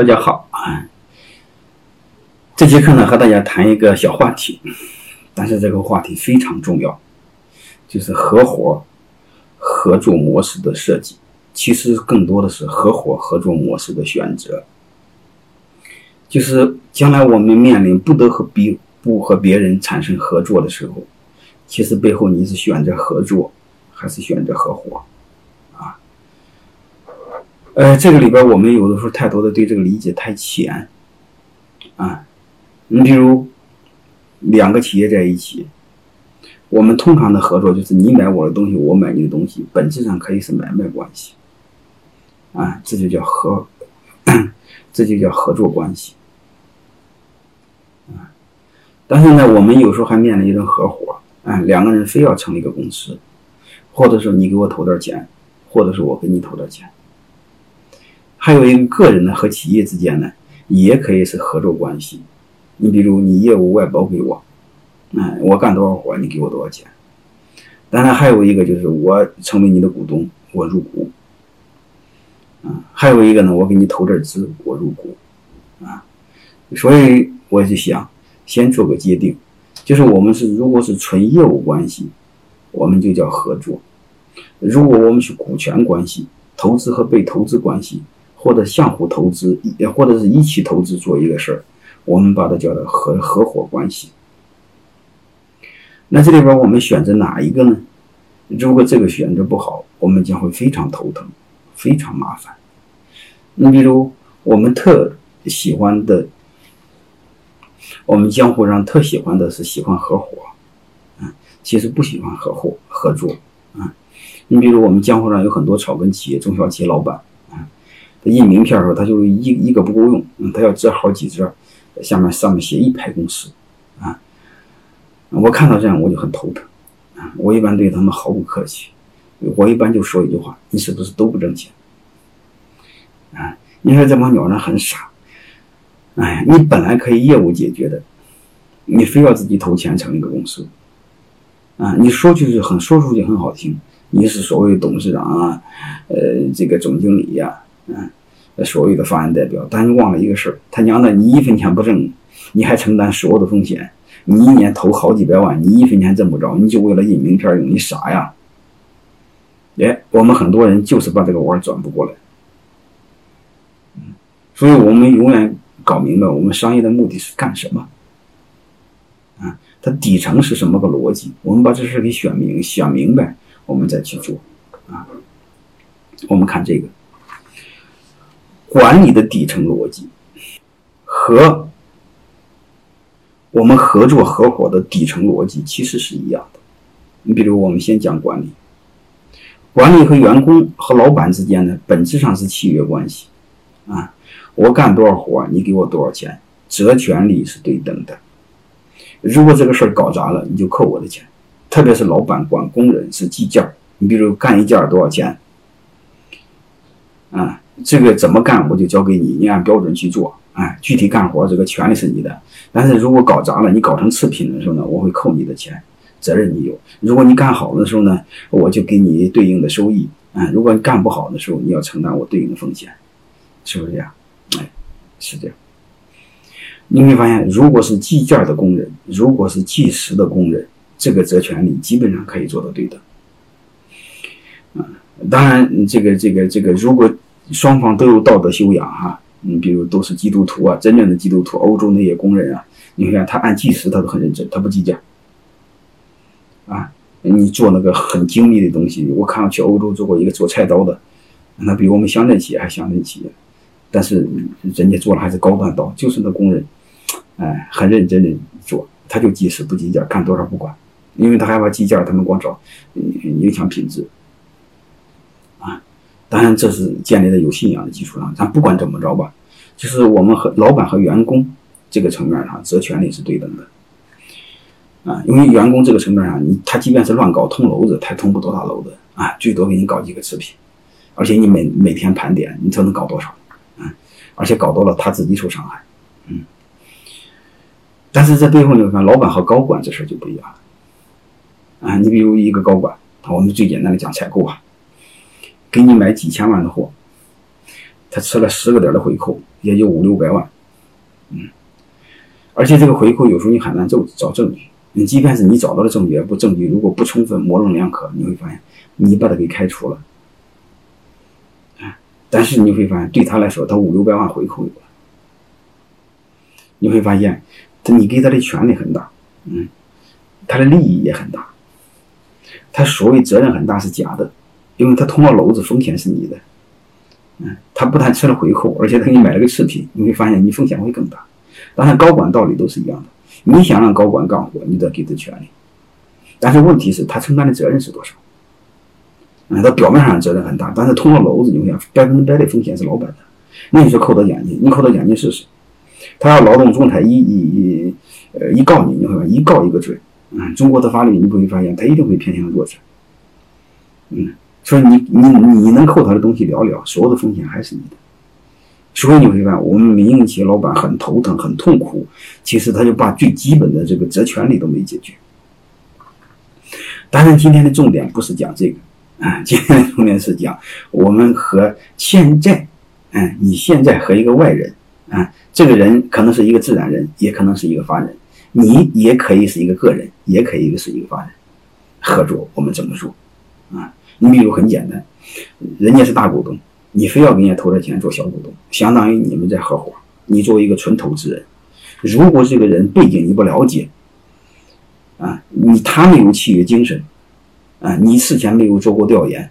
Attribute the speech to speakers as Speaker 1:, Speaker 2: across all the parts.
Speaker 1: 大家好啊！这节课呢，和大家谈一个小话题，但是这个话题非常重要，就是合伙合作模式的设计。其实更多的是合伙合作模式的选择。就是将来我们面临不得和别不和别人产生合作的时候，其实背后你是选择合作，还是选择合伙？呃，这个里边我们有的时候太多的对这个理解太浅，啊，你比如两个企业在一起，我们通常的合作就是你买我的东西，我买你的东西，本质上可以是买卖关系，啊，这就叫合，这就叫合作关系，啊，但是呢，我们有时候还面临一种合伙，啊，两个人非要成立一个公司，或者说你给我投点钱，或者是我给你投点钱。还有一个个人呢和企业之间呢，也可以是合作关系。你比如你业务外包给我，嗯，我干多少活你给我多少钱。当然还有一个就是我成为你的股东，我入股。啊，还有一个呢，我给你投点资，我入股。啊，所以我就想先做个界定，就是我们是如果是纯业务关系，我们就叫合作；如果我们是股权关系，投资和被投资关系。或者相互投资，也或者是一起投资做一个事儿，我们把它叫做合合伙关系。那这里边我们选择哪一个呢？如果这个选择不好，我们将会非常头疼，非常麻烦。你比如我们特喜欢的，我们江湖上特喜欢的是喜欢合伙，啊，其实不喜欢合伙合作，啊，你比如我们江湖上有很多草根企业、中小企业老板。他印名片的时候，他就一一个不够用，嗯，他要折好几折，下面上面写一排公司，啊，我看到这样我就很头疼，啊，我一般对他们毫不客气，我一般就说一句话：你是不是都不挣钱？啊，你说这帮鸟人很傻，哎，你本来可以业务解决的，你非要自己投钱成立一个公司，啊，你说就是很说出去很好听，你是所谓董事长啊，呃，这个总经理呀。嗯，所谓的法人代表，但你忘了一个事儿，他娘的，你一分钱不挣，你还承担所有的风险，你一年投好几百万，你一分钱挣不着，你就为了印名片用，你傻呀？哎，我们很多人就是把这个弯转不过来，所以我们永远搞明白，我们商业的目的是干什么？啊，它底层是什么个逻辑？我们把这事给选明、想明白，我们再去做。啊，我们看这个。管理的底层逻辑和我们合作合伙的底层逻辑其实是一样的。你比如，我们先讲管理，管理和员工和老板之间呢，本质上是契约关系啊。我干多少活，你给我多少钱，责权利是对等的。如果这个事儿搞砸了，你就扣我的钱。特别是老板管工人是计件，你比如干一件多少钱啊？这个怎么干，我就交给你，你按标准去做。哎，具体干活这个权利是你的，但是如果搞砸了，你搞成次品的时候呢，我会扣你的钱，责任你有。如果你干好的时候呢，我就给你对应的收益。哎，如果你干不好的时候，你要承担我对应的风险，是不是这样？哎，是这样。你会发现，如果是计件的工人，如果是计时的工人，这个责权利基本上可以做到对等。啊，当然，这个这个这个，如果双方都有道德修养哈，你比如都是基督徒啊，真正的基督徒，欧洲那些工人啊，你看他按计时他都很认真，他不计价。啊，你做那个很精密的东西，我看我去欧洲做过一个做菜刀的，那比我们乡镇企业还乡镇企业，但是人家做了还是高端刀，就是那工人，哎，很认真的做，他就计时不计价，干多少不管，因为他害怕计价，他们光找影响品质。当然，这是建立在有信仰的基础上。咱不管怎么着吧，就是我们和老板和员工这个层面上，责权利是对等的。啊，因为员工这个层面上，你他即便是乱搞通楼子，他通不多大楼的啊，最多给你搞几个次品，而且你每每天盘点，你才能搞多少？嗯，而且搞多了他自己受伤害。嗯，但是在背后你看，老板和高管这事就不一样了。啊，你比如一个高管，我们最简单的讲采购吧。给你买几千万的货，他吃了十个点的回扣，也就五六百万，嗯，而且这个回扣有时候你很难找找证据，你即便是你找到了证据，不证据如果不充分模棱两可，你会发现你把他给开除了，但是你会发现对他来说，他五六百万回扣有了，你会发现他你给他的权利很大，嗯，他的利益也很大，他所谓责任很大是假的，因为他捅了篓子，风险是你的。嗯，他不但吃了回扣，而且他给你买了个次品，你会发现你风险会更大。当然，高管道理都是一样的，你想让高管干活，你得给他权利。但是问题是，他承担的责任是多少？嗯，他表面上责任很大，但是捅了篓子，你会想百分之百的风险是老板的。那你说扣他奖金，你扣他奖金试试？他要劳动仲裁一一呃一告你，你会发现一告一个准。嗯，中国的法律你不会发现，他一定会偏向弱者。嗯。所以你你你能扣他的东西寥寥，所有的风险还是你的。所以你会发现，我们民营企业老板很头疼、很痛苦。其实他就把最基本的这个责权利都没解决。当然，今天的重点不是讲这个啊，今天的重点是讲我们和现在，嗯，你现在和一个外人啊，这个人可能是一个自然人，也可能是一个法人，你也可以是一个个人，也可以是一个法人，合作我们怎么做啊？你比如很简单，人家是大股东，你非要给人家投点钱做小股东，相当于你们在合伙。你作为一个纯投资人，如果这个人背景你不了解，啊，你他没有契约精神，啊，你事前没有做过调研，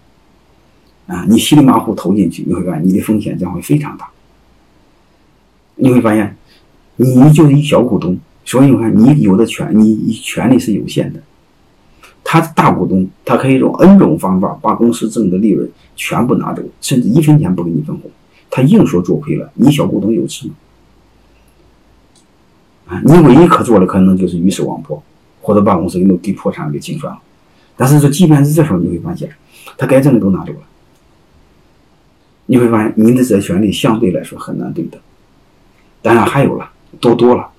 Speaker 1: 啊，你稀里马虎投进去，你会发现你的风险将会非常大。你会发现，你就是一小股东，所以你看你有的权，你权利是有限的。他大股东，他可以用 N 种方法把公司挣的利润全部拿走，甚至一分钱不给你分红。他硬说做亏了，你小股东有吃吗？啊，你唯一可做的可能就是鱼死网破，或者把公司给弄逼破产给清算了。但是说，即便是这时候，你会发现，他该挣的都拿走了。你会发现，你的这权利相对来说很难对等。当然还有了，多多了。